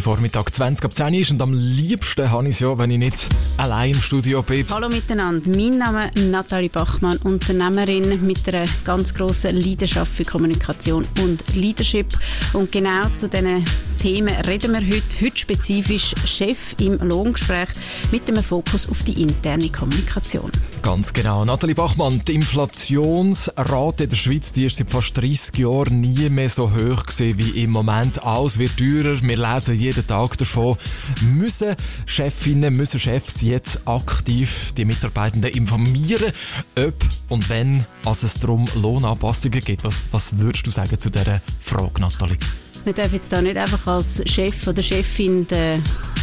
Vormittag 20 ab 10 ist. Und am liebsten habe ich es ja, wenn ich nicht allein im Studio bin. Hallo miteinander, mein Name ist Nathalie Bachmann, Unternehmerin mit einer ganz grossen Leidenschaft für Kommunikation und Leadership. Und genau zu diesen Themen reden wir heute, heute spezifisch Chef im Lohngespräch mit dem Fokus auf die interne Kommunikation. Ganz genau. Nathalie Bachmann, die Inflationsrate in der Schweiz die ist seit fast 30 Jahren nie mehr so hoch gewesen wie im Moment. Alles wird teurer. Wir lesen jeden Tag davon. Müssen Chefinnen, müssen Chefs jetzt aktiv die Mitarbeitenden informieren, ob und wenn es darum Lohnanpassungen gibt? Was, was würdest du sagen zu dieser Frage, Nathalie? Man darf jetzt da nicht einfach als Chef oder Chefin den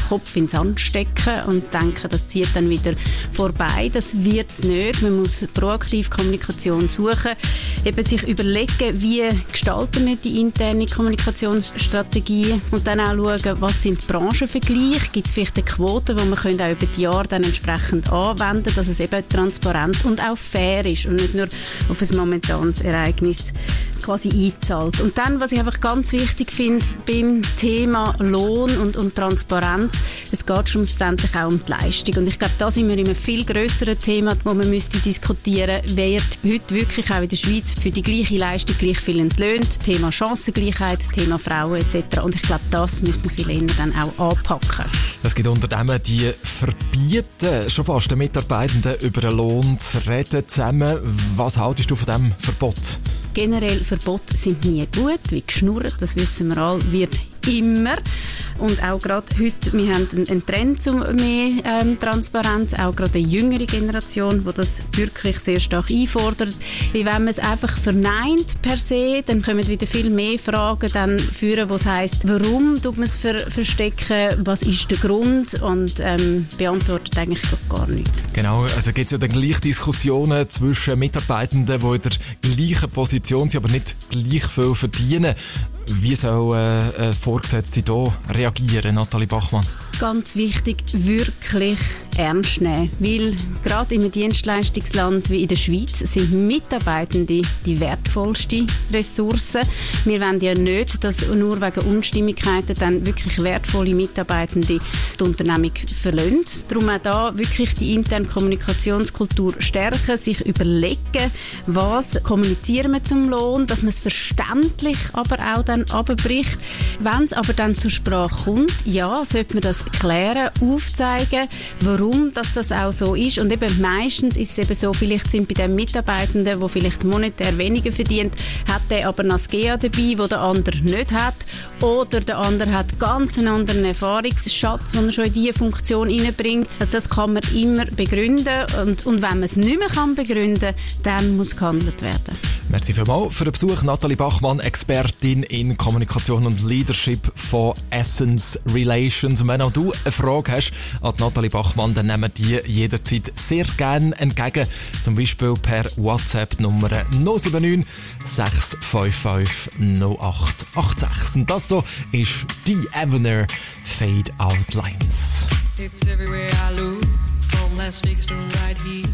Kopf ins Sand stecken und denken, das zieht dann wieder vorbei. Das wird es nicht. Man muss proaktiv Kommunikation suchen, eben sich überlegen, wie gestalten wir die interne Kommunikationsstrategie und dann auch schauen, was sind Branchenvergleiche, gibt es vielleicht eine Quote, die man auch über die Jahre dann entsprechend anwenden, dass es eben transparent und auch fair ist und nicht nur auf ein momentanes Ereignis quasi einzahlt. Und dann, was ich einfach ganz wichtig finde beim Thema Lohn und, und Transparenz, es geht schlussendlich auch um die Leistung. Und ich glaube, da sind wir in einem viel grösseren Thema, wo man müsste diskutieren, wer heute wirklich auch in der Schweiz für die gleiche Leistung gleich viel entlöhnt. Thema Chancengleichheit, Thema Frauen etc. Und ich glaube, das müssen wir viel eher dann auch anpacken. Es gibt Unternehmen, die verbieten schon fast den Mitarbeitenden über den Lohn zu reden zusammen. Was haltest du von diesem Verbot? Generell Verbote sind nie gut, wie geschnurrt, das wissen wir alle, wird immer. Und auch gerade heute, wir haben einen Trend zu mehr ähm, Transparenz, auch gerade eine jüngere Generation, die das wirklich sehr stark einfordert. Wie wenn man es einfach verneint per se, dann kommen wieder viel mehr Fragen dann führen, was heißt, warum tut man es ver verstecken, was ist der Grund und ähm, beantwortet eigentlich gar nichts. Genau, also gibt es ja dann gleich Diskussionen zwischen Mitarbeitenden, die in der gleichen Position sind, aber nicht gleich viel verdienen. Wie soll äh, äh, Vorgesetzte hier reagieren, Nathalie Bachmann? Ganz wichtig, wirklich ernst nehmen. Weil gerade im Dienstleistungsland wie in der Schweiz sind Mitarbeitende die wertvollste Ressource. Wir wollen ja nicht, dass nur wegen Unstimmigkeiten dann wirklich wertvolle Mitarbeitende die Unternehmung verlassen. Darum auch da wirklich die interne Kommunikationskultur stärken, sich überlegen, was kommunizieren wir zum Lohn, dass man es verständlich aber auch dann abbricht. Wenn es aber dann zur Sprache kommt, ja, sollte man das klären, aufzeigen, warum dass das auch so ist. Und eben meistens ist es eben so, vielleicht sind bei den Mitarbeitenden, der vielleicht monetär weniger verdient, hat der aber noch das GEA dabei, wo der andere nicht hat. Oder der andere hat ganz einen anderen Erfahrungsschatz, den er schon in diese Funktion hineinbringt. Also das kann man immer begründen. Und, und wenn man es nicht mehr kann begründen dann muss gehandelt werden. Merci vielmals für den Besuch. Nathalie Bachmann, Expertin in Kommunikation und Leadership von Essence Relations. Und wenn auch du eine Frage hast an Nathalie Bachmann, dann nehmen wir die jederzeit sehr gerne entgegen. Zum Beispiel per WhatsApp Nummer 079 655 0886. Und das hier ist die Avener Fade Out Lines. It's everywhere I look, from Las Vegas to right here.